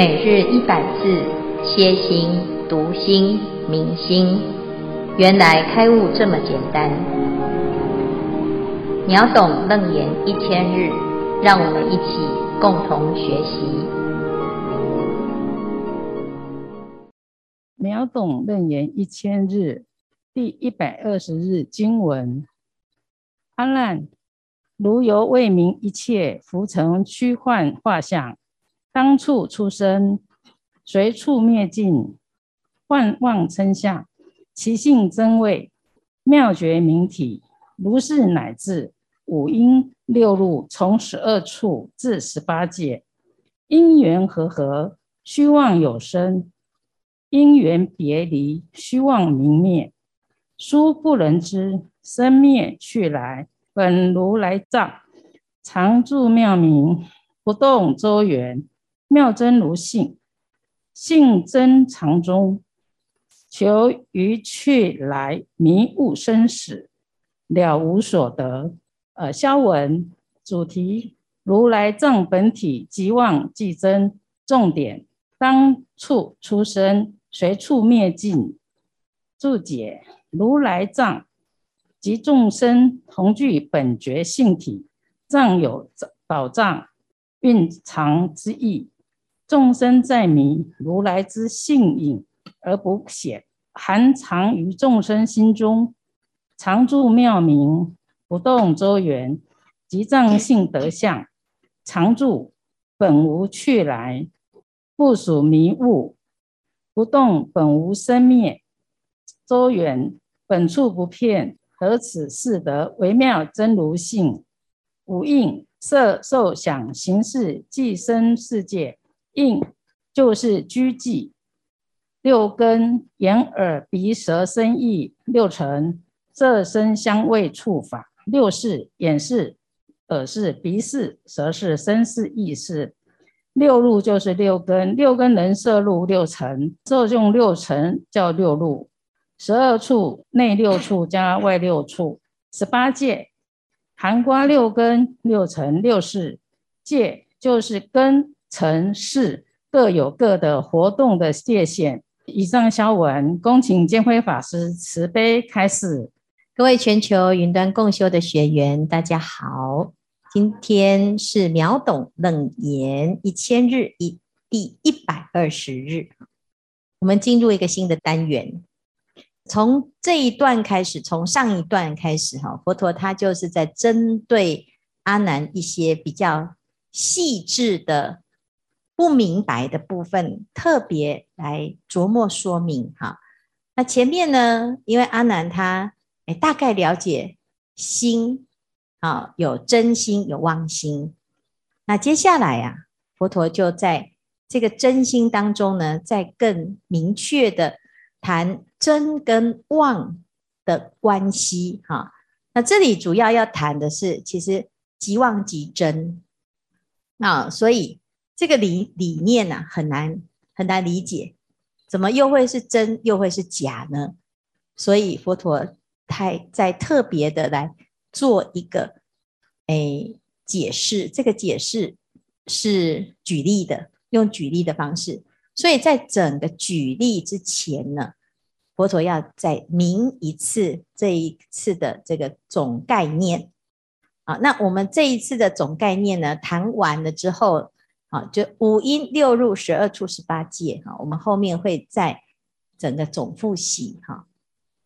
每日一百字，歇心、读心、明心，原来开悟这么简单。秒懂楞严一千日，让我们一起共同学习。秒懂楞严一千日，第一百二十日经文：阿难，如由未明一切浮尘虚幻化相。当处出生，随处灭尽，幻妄称相，其性真味，妙觉明体，如是乃至五阴六路，从十二处至十八界，因缘和合，虚妄有生；因缘别离，虚妄明灭。殊不能知生灭去来，本如来藏，常住妙明，不动周圆。妙真如性，性真常中，求于去来迷悟生死，了无所得。呃，消文主题：如来藏本体即妄即真。重点：当处出生，随处灭尽。注解：如来藏即众生同具本觉性体，藏有宝藏蕴藏之意。众生在迷，如来之性隐而不显，含藏于众生心中，常住妙明，不动周圆，即藏性德相，常住本无去来，不属迷悟，不动本无生灭，周圆本处不遍，何此四德为妙真如性？五应色受想行识即生世界。应就是居寂，六根眼耳鼻舌身意六尘，色声香味触法六识，眼识、耳识、鼻识、舌识、身识、意识，六路就是六根，六根能摄入六尘，摄用六尘叫六路，十二处内六处加外六处，十八界含括六根、六尘、六识，界就是根。城市各有各的活动的界限。以上消文，恭请见辉法师慈悲开示。各位全球云端共修的学员，大家好，今天是秒懂楞严一千日一第一百二十日，我们进入一个新的单元。从这一段开始，从上一段开始，哈，佛陀他就是在针对阿难一些比较细致的。不明白的部分，特别来琢磨说明哈。那前面呢，因为阿难他诶大概了解心啊，有真心有妄心。那接下来呀、啊，佛陀就在这个真心当中呢，再更明确的谈真跟妄的关系哈。那这里主要要谈的是，其实即妄即真啊，所以。这个理理念呢、啊，很难很难理解，怎么又会是真又会是假呢？所以佛陀太在特别的来做一个诶解释，这个解释是举例的，用举例的方式。所以在整个举例之前呢，佛陀要再明一次这一次的这个总概念。啊，那我们这一次的总概念呢，谈完了之后。好，就五阴六入十二处十八界哈，我们后面会再整个总复习哈。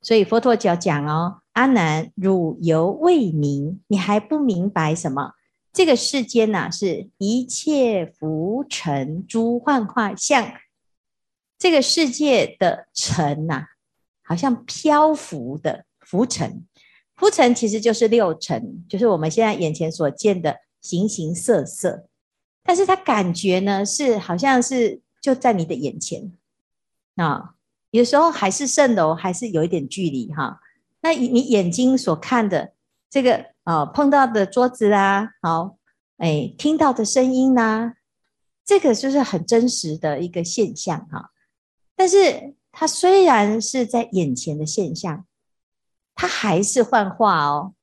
所以佛陀就讲哦，阿难，汝犹未明，你还不明白什么？这个世间呐、啊，是一切浮尘诸幻化相，这个世界的尘呐、啊，好像漂浮的浮尘，浮尘其实就是六尘，就是我们现在眼前所见的形形色色。但是他感觉呢，是好像是就在你的眼前啊，有时候还是蜃楼，还是有一点距离哈。那你眼睛所看的这个啊，碰到的桌子啊，好，哎，听到的声音呐，这个就是很真实的一个现象哈。但是它虽然是在眼前的现象，它还是幻化哦，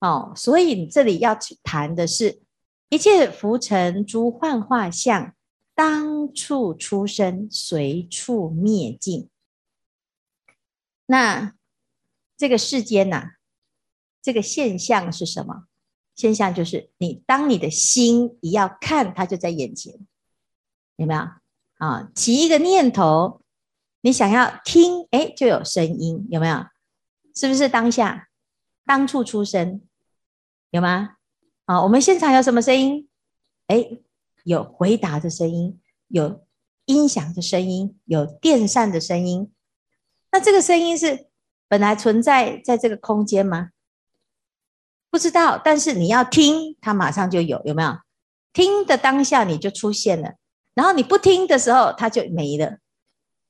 哦，所以你这里要去谈的是。一切浮尘诸幻化相，当处出生，随处灭尽。那这个世间呐、啊，这个现象是什么？现象就是你当你的心一要看，它就在眼前，有没有啊？起一个念头，你想要听，哎，就有声音，有没有？是不是当下当处出生？有吗？啊，我们现场有什么声音？哎，有回答的声音，有音响的声音，有电扇的声音。那这个声音是本来存在在这个空间吗？不知道，但是你要听，它马上就有，有没有？听的当下你就出现了，然后你不听的时候它就没了。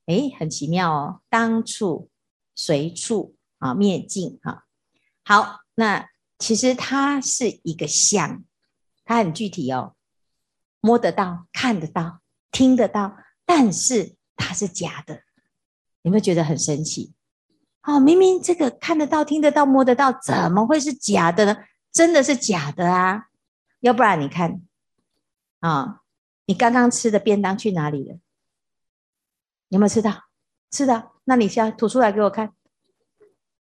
诶，很奇妙哦，当处随处啊灭尽啊。好，那其实它是一个相，它很具体哦，摸得到、看得到、听得到，但是它是假的。有没有觉得很神奇？哦，明明这个看得到、听得到、摸得到，怎么会是假的呢？真的是假的啊！要不然你看，啊、哦，你刚刚吃的便当去哪里了？有没有吃到？吃的，那你先吐出来给我看。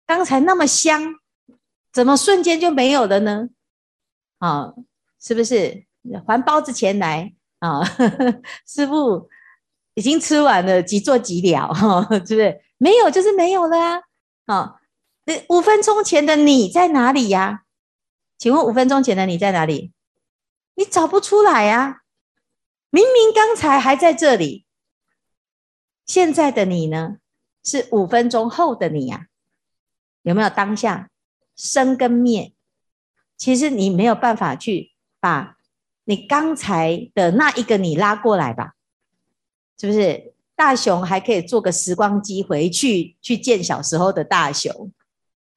刚才那么香，怎么瞬间就没有了呢？啊、是不是还包子钱来啊、师傅。已经吃完了，即做即了，哈，是不是？没有就是没有了啊！啊，那五分钟前的你在哪里呀？请问五分钟前的你在哪里？你找不出来呀！明明刚才还在这里，现在的你呢？是五分钟后的你呀？有没有当下生跟灭？其实你没有办法去把你刚才的那一个你拉过来吧？是不是大雄还可以坐个时光机回去去见小时候的大雄？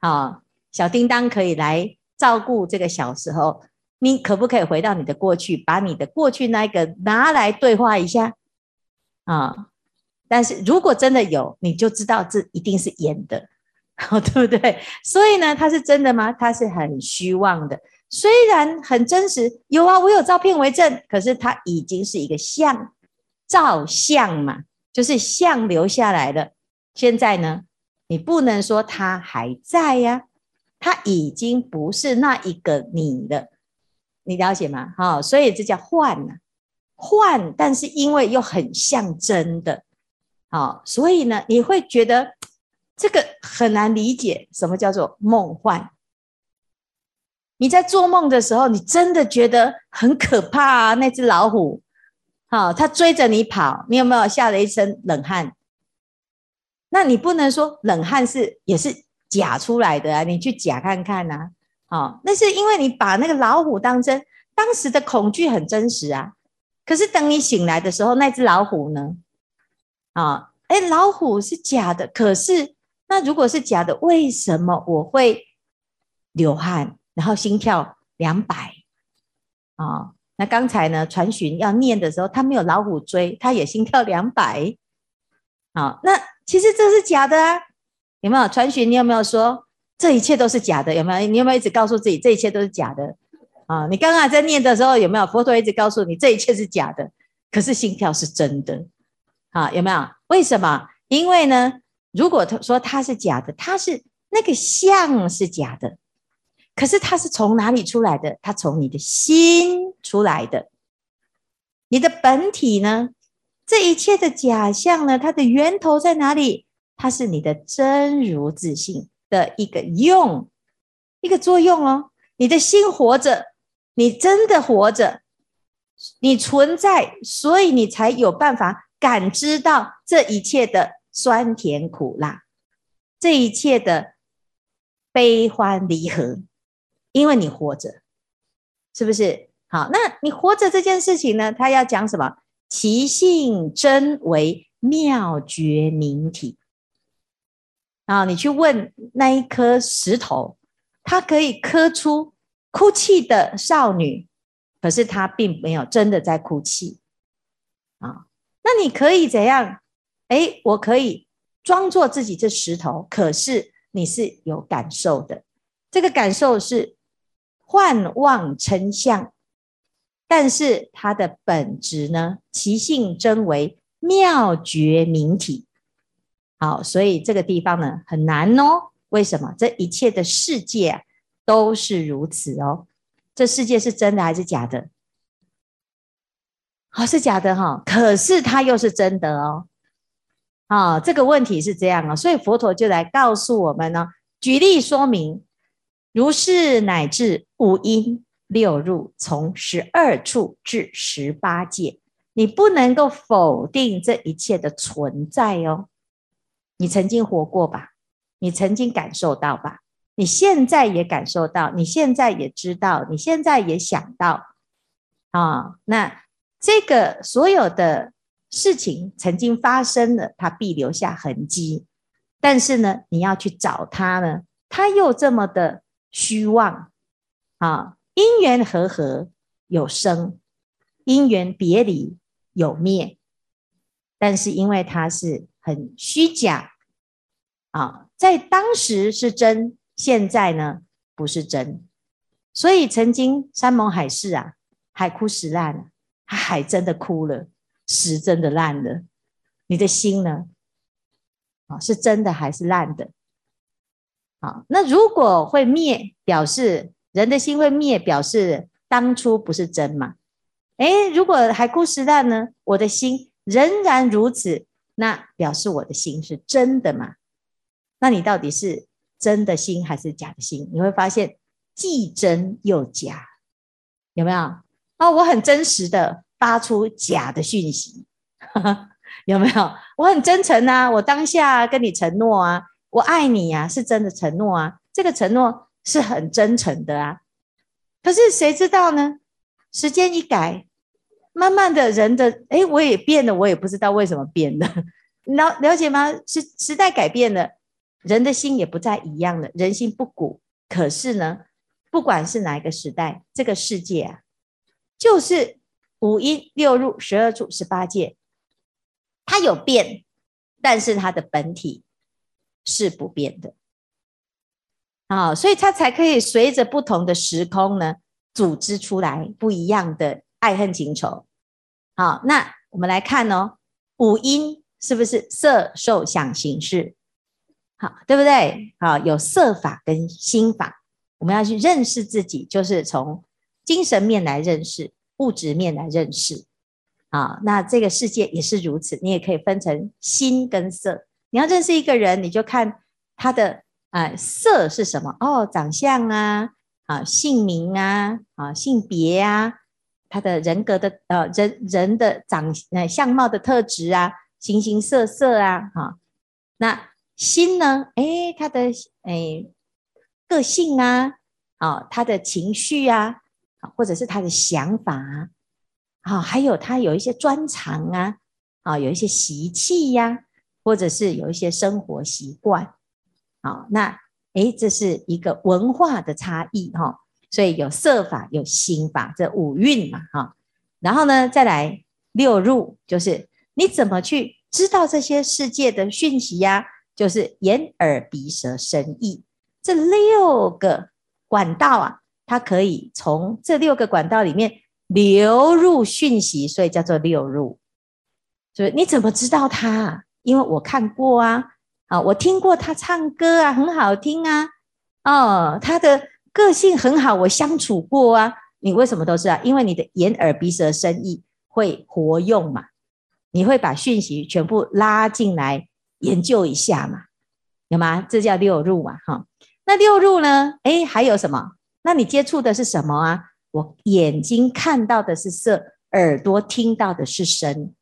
啊，小叮当可以来照顾这个小时候。你可不可以回到你的过去，把你的过去那个拿来对话一下？啊，但是如果真的有，你就知道这一定是演的，对不对？所以呢，它是真的吗？它是很虚妄的，虽然很真实，有啊，我有照片为证，可是它已经是一个像。照相嘛，就是相留下来的。现在呢，你不能说他还在呀，他已经不是那一个你了，你了解吗？好，所以这叫幻呢，幻，但是因为又很像真的，好，所以呢，你会觉得这个很难理解，什么叫做梦幻？你在做梦的时候，你真的觉得很可怕啊，那只老虎。好，它追着你跑，你有没有吓了一身冷汗？那你不能说冷汗是也是假出来的啊，你去假看看呐。好，那是因为你把那个老虎当真，当时的恐惧很真实啊。可是等你醒来的时候，那只老虎呢？啊，哎，老虎是假的，可是那如果是假的，为什么我会流汗，然后心跳两百？啊？那刚才呢，传讯要念的时候，他没有老虎追，他也心跳两百。好，那其实这是假的啊，有没有？传讯你有没有说这一切都是假的？有没有？你有没有一直告诉自己这一切都是假的？啊，你刚刚在念的时候有没有？佛陀一直告诉你这一切是假的，可是心跳是真的。啊，有没有？为什么？因为呢，如果他说他是假的，他是那个相是假的。可是它是从哪里出来的？它从你的心出来的。你的本体呢？这一切的假象呢？它的源头在哪里？它是你的真如自信的一个用，一个作用哦。你的心活着，你真的活着，你存在，所以你才有办法感知到这一切的酸甜苦辣，这一切的悲欢离合。因为你活着，是不是？好，那你活着这件事情呢？他要讲什么？其性真为妙觉明体。啊，你去问那一颗石头，它可以刻出哭泣的少女，可是它并没有真的在哭泣。啊，那你可以怎样？诶，我可以装作自己这石头，可是你是有感受的，这个感受是。幻妄成相，但是它的本质呢，其性真为妙觉明体。好，所以这个地方呢很难哦。为什么？这一切的世界，都是如此哦。这世界是真的还是假的？好，是假的哈。可是它又是真的哦。啊，这个问题是这样啊，所以佛陀就来告诉我们呢，举例说明，如是乃至五阴六入，从十二处至十八界，你不能够否定这一切的存在哦。你曾经活过吧？你曾经感受到吧？你现在也感受到，你现在也知道，你现在也想到啊。那这个所有的。事情曾经发生了，它必留下痕迹。但是呢，你要去找它呢，它又这么的虚妄啊！因缘和合有生，因缘别离有灭。但是因为它是很虚假啊，在当时是真，现在呢不是真。所以曾经山盟海誓啊，海枯石烂了，海真的枯了。是真的烂了，你的心呢？啊，是真的还是烂的？好，那如果会灭，表示人的心会灭，表示当初不是真嘛？诶，如果海枯石烂呢？我的心仍然如此，那表示我的心是真的嘛？那你到底是真的心还是假的心？你会发现既真又假，有没有？哦，我很真实的。发出假的讯息，有没有？我很真诚啊，我当下跟你承诺啊，我爱你呀，是真的承诺啊，这个承诺是很真诚的啊。可是谁知道呢？时间一改，慢慢的人的，诶，我也变了，我也不知道为什么变了。了了解吗？时时代改变了，人的心也不再一样了。人心不古，可是呢，不管是哪一个时代，这个世界啊，就是。五阴六入十二处十八界，它有变，但是它的本体是不变的啊，所以它才可以随着不同的时空呢，组织出来不一样的爱恨情仇。好，那我们来看哦，五阴是不是色受想行识？好，对不对？好，有色法跟心法，我们要去认识自己，就是从精神面来认识。物质面来认识啊，那这个世界也是如此。你也可以分成心跟色。你要认识一个人，你就看他的啊色是什么哦，长相啊，啊姓名啊，啊性别啊，他的人格的呃人人的长呃相貌的特质啊，形形色色啊，哈。那心呢？诶，他的诶个性啊，啊他的情绪啊。或者是他的想法啊，啊，还有他有一些专长啊，啊，有一些习气呀，或者是有一些生活习惯，啊，那诶，这是一个文化的差异哈，所以有色法，有心法，这五蕴嘛哈，然后呢，再来六入，就是你怎么去知道这些世界的讯息呀？就是眼耳鼻舌身意这六个管道啊。它可以从这六个管道里面流入讯息，所以叫做六入。就是你怎么知道他？因为我看过啊，啊，我听过他唱歌啊，很好听啊，哦，他的个性很好，我相处过啊。你为什么都知道？因为你的眼耳鼻舌身意会活用嘛，你会把讯息全部拉进来研究一下嘛，有吗？这叫六入嘛，哈。那六入呢？诶，还有什么？那你接触的是什么啊？我眼睛看到的是色，耳朵听到的是声，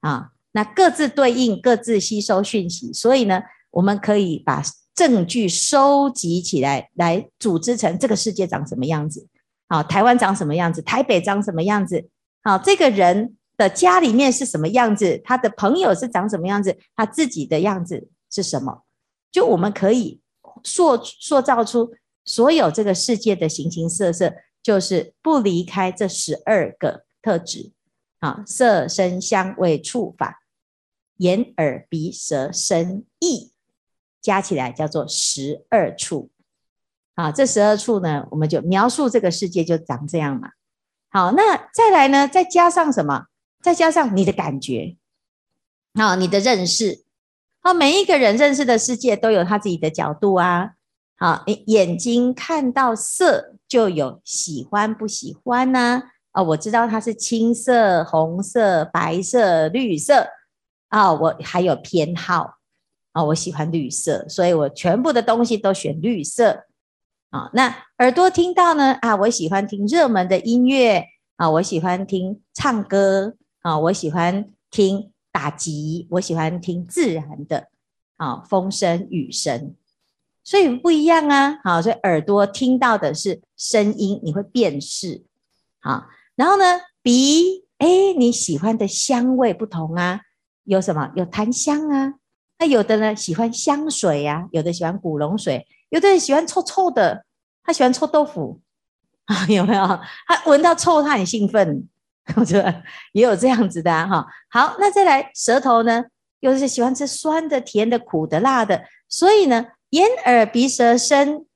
啊，那各自对应，各自吸收讯息，所以呢，我们可以把证据收集起来，来组织成这个世界长什么样子，啊，台湾长什么样子，台北长什么样子，啊，这个人的家里面是什么样子，他的朋友是长什么样子，他自己的样子是什么，就我们可以塑塑造出。所有这个世界的形形色色，就是不离开这十二个特质啊，色声香味触法，眼耳鼻舌身意，加起来叫做十二处。啊，这十二处呢，我们就描述这个世界就长这样嘛。好，那再来呢？再加上什么？再加上你的感觉，好，你的认识。好，每一个人认识的世界都有他自己的角度啊。啊，眼睛看到色就有喜欢不喜欢呢？啊，我知道它是青色、红色、白色、绿色啊，我还有偏好啊，我喜欢绿色，所以我全部的东西都选绿色。啊，那耳朵听到呢？啊，我喜欢听热门的音乐啊，我喜欢听唱歌啊，我喜欢听打击，我喜欢听自然的啊，风声、雨声，所以不一样啊。好，所以耳朵听到的是声音，你会辨识。好，然后呢，鼻，哎，你喜欢的香味不同啊，有什么？有檀香啊，那有的呢喜欢香水呀，有的喜欢古龙水。有的人喜欢臭臭的，他喜欢臭豆腐啊，有没有？他闻到臭，他很兴奋，我觉得也有这样子的哈、啊。好，那再来舌头呢？有的是喜欢吃酸的、甜的、苦的、辣的，所以呢，眼耳鼻舌身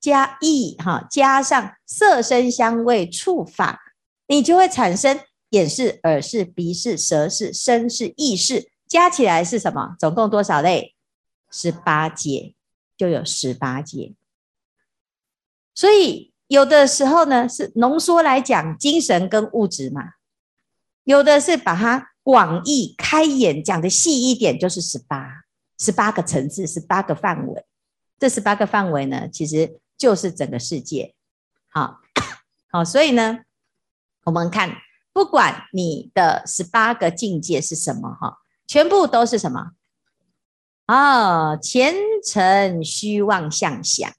加意哈，加上色声香味触法，你就会产生眼是、耳是、鼻是、舌是、身是、意识，加起来是什么？总共多少类？十八界。就有十八界，所以有的时候呢是浓缩来讲精神跟物质嘛，有的是把它广义开眼讲的细一点，就是十八十八个层次，十八个范围。这十八个范围呢，其实就是整个世界。好，好，所以呢，我们看，不管你的十八个境界是什么，哈，全部都是什么？啊、哦，前尘虚妄相想，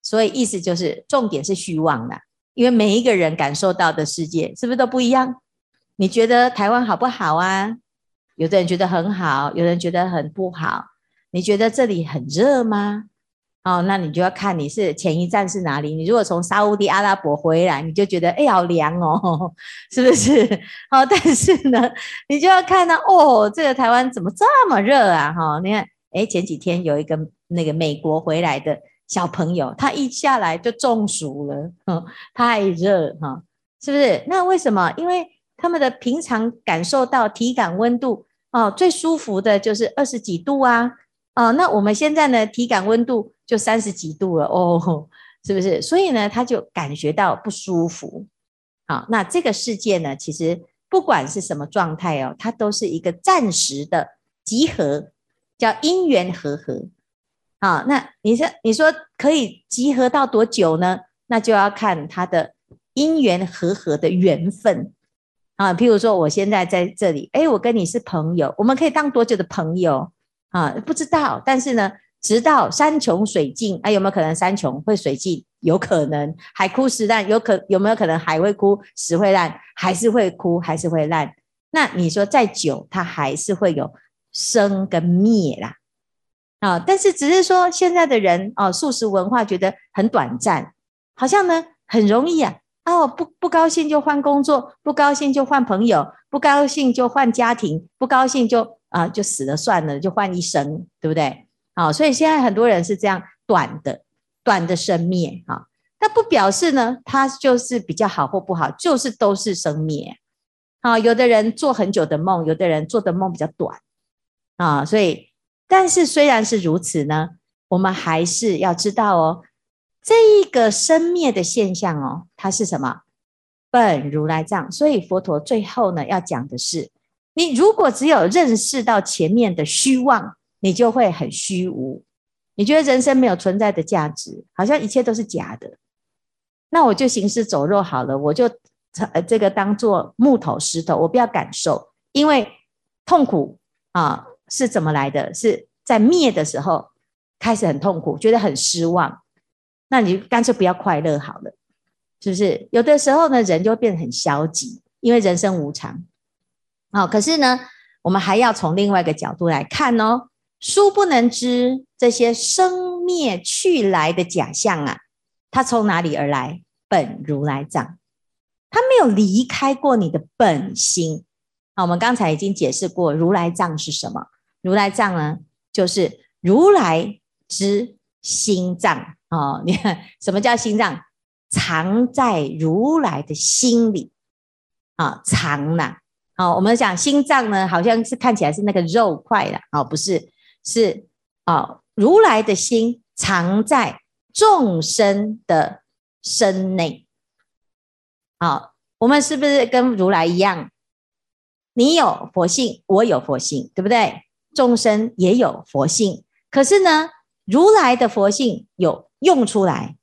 所以意思就是重点是虚妄的，因为每一个人感受到的世界是不是都不一样？你觉得台湾好不好啊？有的人觉得很好，有人觉得很不好。你觉得这里很热吗？哦，那你就要看你是前一站是哪里。你如果从沙乌地阿拉伯回来，你就觉得哎，好凉哦，是不是？好，但是呢，你就要看到哦，这个台湾怎么这么热啊？哈，你看，哎，前几天有一个那个美国回来的小朋友，他一下来就中暑了，太热哈，是不是？那为什么？因为他们的平常感受到体感温度哦，最舒服的就是二十几度啊。哦，那我们现在呢，体感温度就三十几度了哦，是不是？所以呢，他就感觉到不舒服。好，那这个世界呢，其实不管是什么状态哦，它都是一个暂时的集合，叫因缘和合。好，那你说你说可以集合到多久呢？那就要看它的因缘和合的缘分啊。譬如说，我现在在这里，哎，我跟你是朋友，我们可以当多久的朋友？啊，不知道，但是呢，直到山穷水尽，啊，有没有可能山穷会水尽？有可能，海枯石烂，有可有没有可能海会枯，石会烂，还是会枯，还是会烂？那你说再久，它还是会有生跟灭啦。啊，但是只是说现在的人哦，素食文化觉得很短暂，好像呢很容易啊，哦，不不高兴就换工作，不高兴就换朋友，不高兴就换家庭，不高兴就。啊，就死了算了，就换一生，对不对？好，所以现在很多人是这样短的，短的生灭啊。那不表示呢，他就是比较好或不好，就是都是生灭。啊，有的人做很久的梦，有的人做的梦比较短啊。所以，但是虽然是如此呢，我们还是要知道哦，这一个生灭的现象哦，它是什么？本如来藏。所以佛陀最后呢，要讲的是。你如果只有认识到前面的虚妄，你就会很虚无。你觉得人生没有存在的价值，好像一切都是假的。那我就行尸走肉好了，我就这个当做木头石头，我不要感受，因为痛苦啊是怎么来的？是在灭的时候开始很痛苦，觉得很失望。那你干脆不要快乐好了，是不是？有的时候呢，人就会变得很消极，因为人生无常。好，可是呢，我们还要从另外一个角度来看哦。殊不能知这些生灭去来的假象啊，它从哪里而来？本如来藏，它没有离开过你的本心。好，我们刚才已经解释过，如来藏是什么？如来藏呢，就是如来之心藏。哦，你看什么叫心藏？藏在如来的心里啊，藏呐。好，我们讲心脏呢，好像是看起来是那个肉块的，哦，不是，是啊，如来的心藏在众生的身内。好，我们是不是跟如来一样？你有佛性，我有佛性，对不对？众生也有佛性，可是呢，如来的佛性有用出来，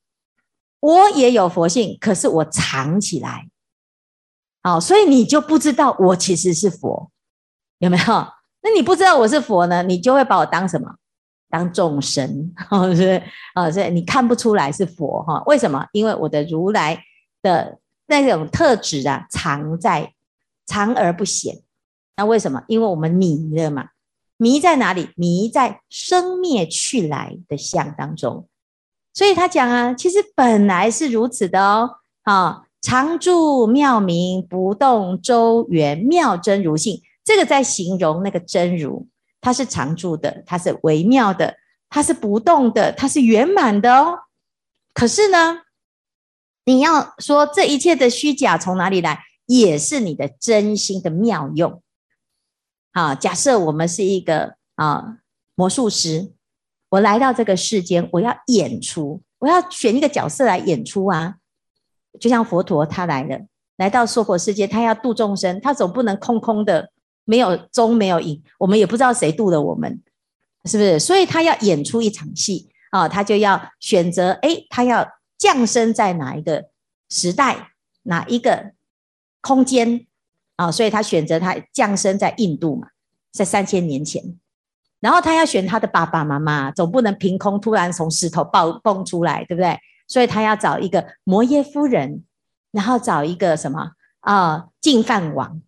我也有佛性，可是我藏起来。哦，所以你就不知道我其实是佛，有没有？那你不知道我是佛呢，你就会把我当什么？当众生，是不是？啊，所以你看不出来是佛哈？为什么？因为我的如来的那种特质啊，藏在藏而不显。那为什么？因为我们迷了嘛，迷在哪里？迷在生灭去来的相当中。所以他讲啊，其实本来是如此的哦。啊，常住妙明，不动周圆，妙真如性。这个在形容那个真如，它是常住的，它是微妙的，它是不动的，它是圆满的哦。可是呢，你要说这一切的虚假从哪里来？也是你的真心的妙用。啊，假设我们是一个啊魔术师，我来到这个世间，我要演出，我要选一个角色来演出啊。就像佛陀他来了，来到娑婆世界，他要度众生，他总不能空空的，没有终没有影，我们也不知道谁度了我们，是不是？所以他要演出一场戏啊，他就要选择，哎，他要降生在哪一个时代，哪一个空间？啊、所以他选择他降生在印度嘛，在三千年前，然后他要选他的爸爸妈妈，总不能凭空突然从石头爆蹦出来，对不对？所以他要找一个摩耶夫人，然后找一个什么啊，净饭王，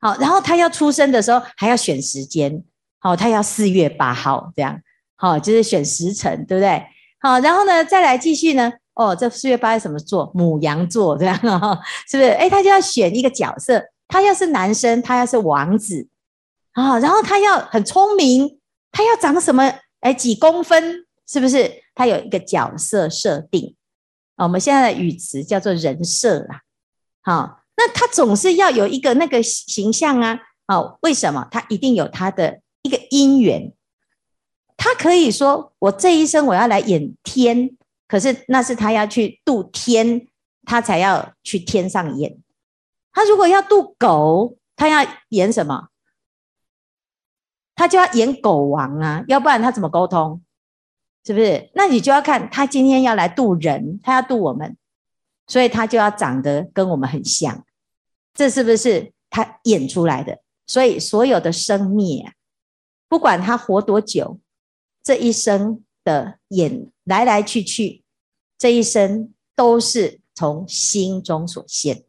好，然后他要出生的时候还要选时间，好，他要四月八号这样，好，就是选时辰，对不对？好，然后呢，再来继续呢，哦，这四月八是什么座？母羊座这样啊，是不是？哎，他就要选一个角色。他要是男生，他要是王子啊，然后他要很聪明，他要长什么？哎，几公分？是不是？他有一个角色设定。我们现在的语词叫做人设啦。好，那他总是要有一个那个形象啊。好，为什么？他一定有他的一个因缘。他可以说，我这一生我要来演天，可是那是他要去度天，他才要去天上演。他如果要度狗，他要演什么？他就要演狗王啊，要不然他怎么沟通？是不是？那你就要看他今天要来渡人，他要渡我们，所以他就要长得跟我们很像，这是不是他演出来的？所以所有的生灭啊，不管他活多久，这一生的演来来去去，这一生都是从心中所现。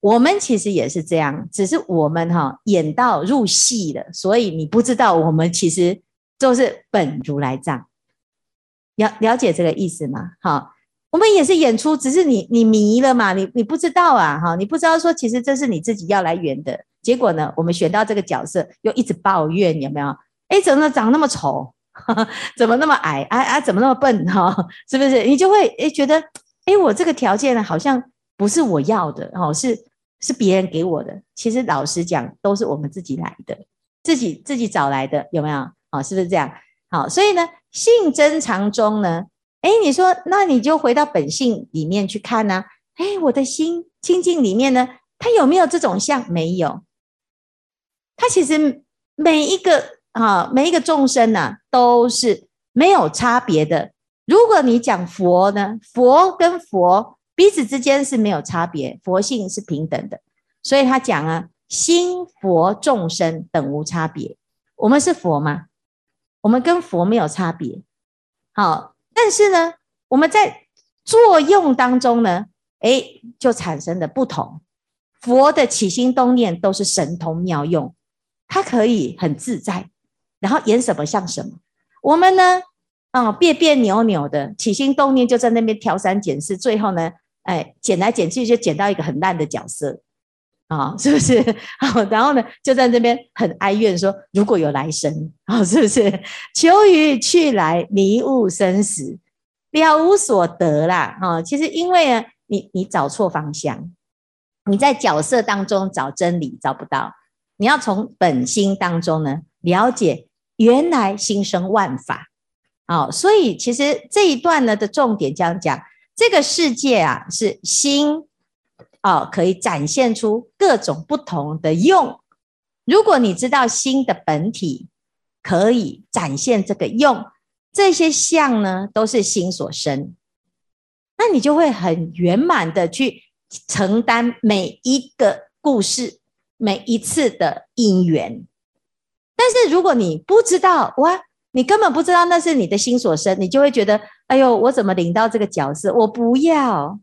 我们其实也是这样，只是我们哈演到入戏了，所以你不知道我们其实就是本如来藏。了了解这个意思吗？哈，我们也是演出，只是你你迷了嘛，你你不知道啊，哈，你不知道说其实这是你自己要来演的。结果呢，我们选到这个角色，又一直抱怨，有没有？哎，怎么长那么丑？怎么那么矮？啊啊，怎么那么笨？哈，是不是？你就会哎觉得，哎，我这个条件呢，好像不是我要的，哦，是。是别人给我的，其实老实讲，都是我们自己来的，自己自己找来的，有没有？好，是不是这样？好，所以呢，性真常中呢，哎，你说，那你就回到本性里面去看呢？哎，我的心清净里面呢，它有没有这种相？没有。它其实每一个啊，每一个众生呢，都是没有差别的。如果你讲佛呢，佛跟佛。彼此之间是没有差别，佛性是平等的，所以他讲啊，心佛众生等无差别。我们是佛吗？我们跟佛没有差别。好，但是呢，我们在作用当中呢，哎，就产生了不同。佛的起心动念都是神通妙用，他可以很自在，然后演什么像什么。我们呢，啊，别别扭扭的起心动念就在那边挑三拣四，最后呢。哎，剪来剪去就剪到一个很烂的角色啊，是不是？好然后呢，就在这边很哀怨说：“如果有来生啊，是不是？求于去来迷悟生死了无所得啦。哈，其实因为呢，你你找错方向，你在角色当中找真理找不到，你要从本心当中呢了解，原来心生万法。好，所以其实这一段呢的重点这样讲，这个世界啊是心哦，可以展现出各种不同的用。如果你知道心的本体可以展现这个用，这些相呢都是心所生，那你就会很圆满的去承担每一个故事、每一次的因缘。但是如果你不知道，哇！你根本不知道那是你的心所生，你就会觉得，哎呦，我怎么领到这个角色？我不要，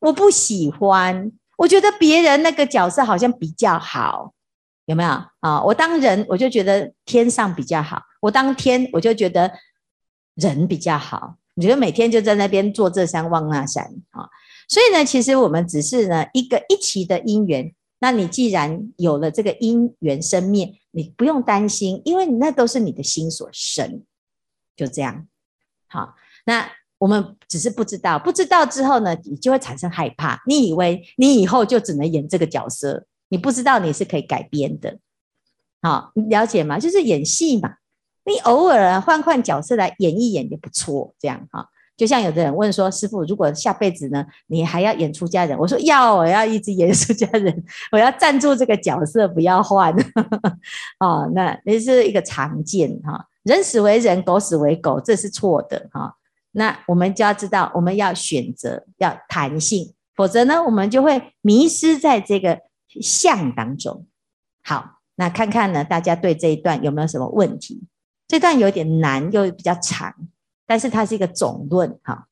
我不喜欢，我觉得别人那个角色好像比较好，有没有啊？我当人，我就觉得天上比较好；我当天，我就觉得人比较好。你觉得每天就在那边坐这山望那山啊？所以呢，其实我们只是呢一个一期的因缘。那你既然有了这个因缘生灭，你不用担心，因为你那都是你的心所生，就这样。好，那我们只是不知道，不知道之后呢，你就会产生害怕。你以为你以后就只能演这个角色，你不知道你是可以改编的。好，你了解吗？就是演戏嘛，你偶尔换换角色来演一演也不错，这样哈。就像有的人问说：“师傅，如果下辈子呢，你还要演出家人？”我说：“要，我要一直演出家人，我要站住这个角色，不要换。”哦，那那是一个常见哈，人死为人，狗死为狗，这是错的哈。那我们就要知道，我们要选择，要弹性，否则呢，我们就会迷失在这个相当中。好，那看看呢，大家对这一段有没有什么问题？这段有点难，又比较长。但是它是一个总论，哈。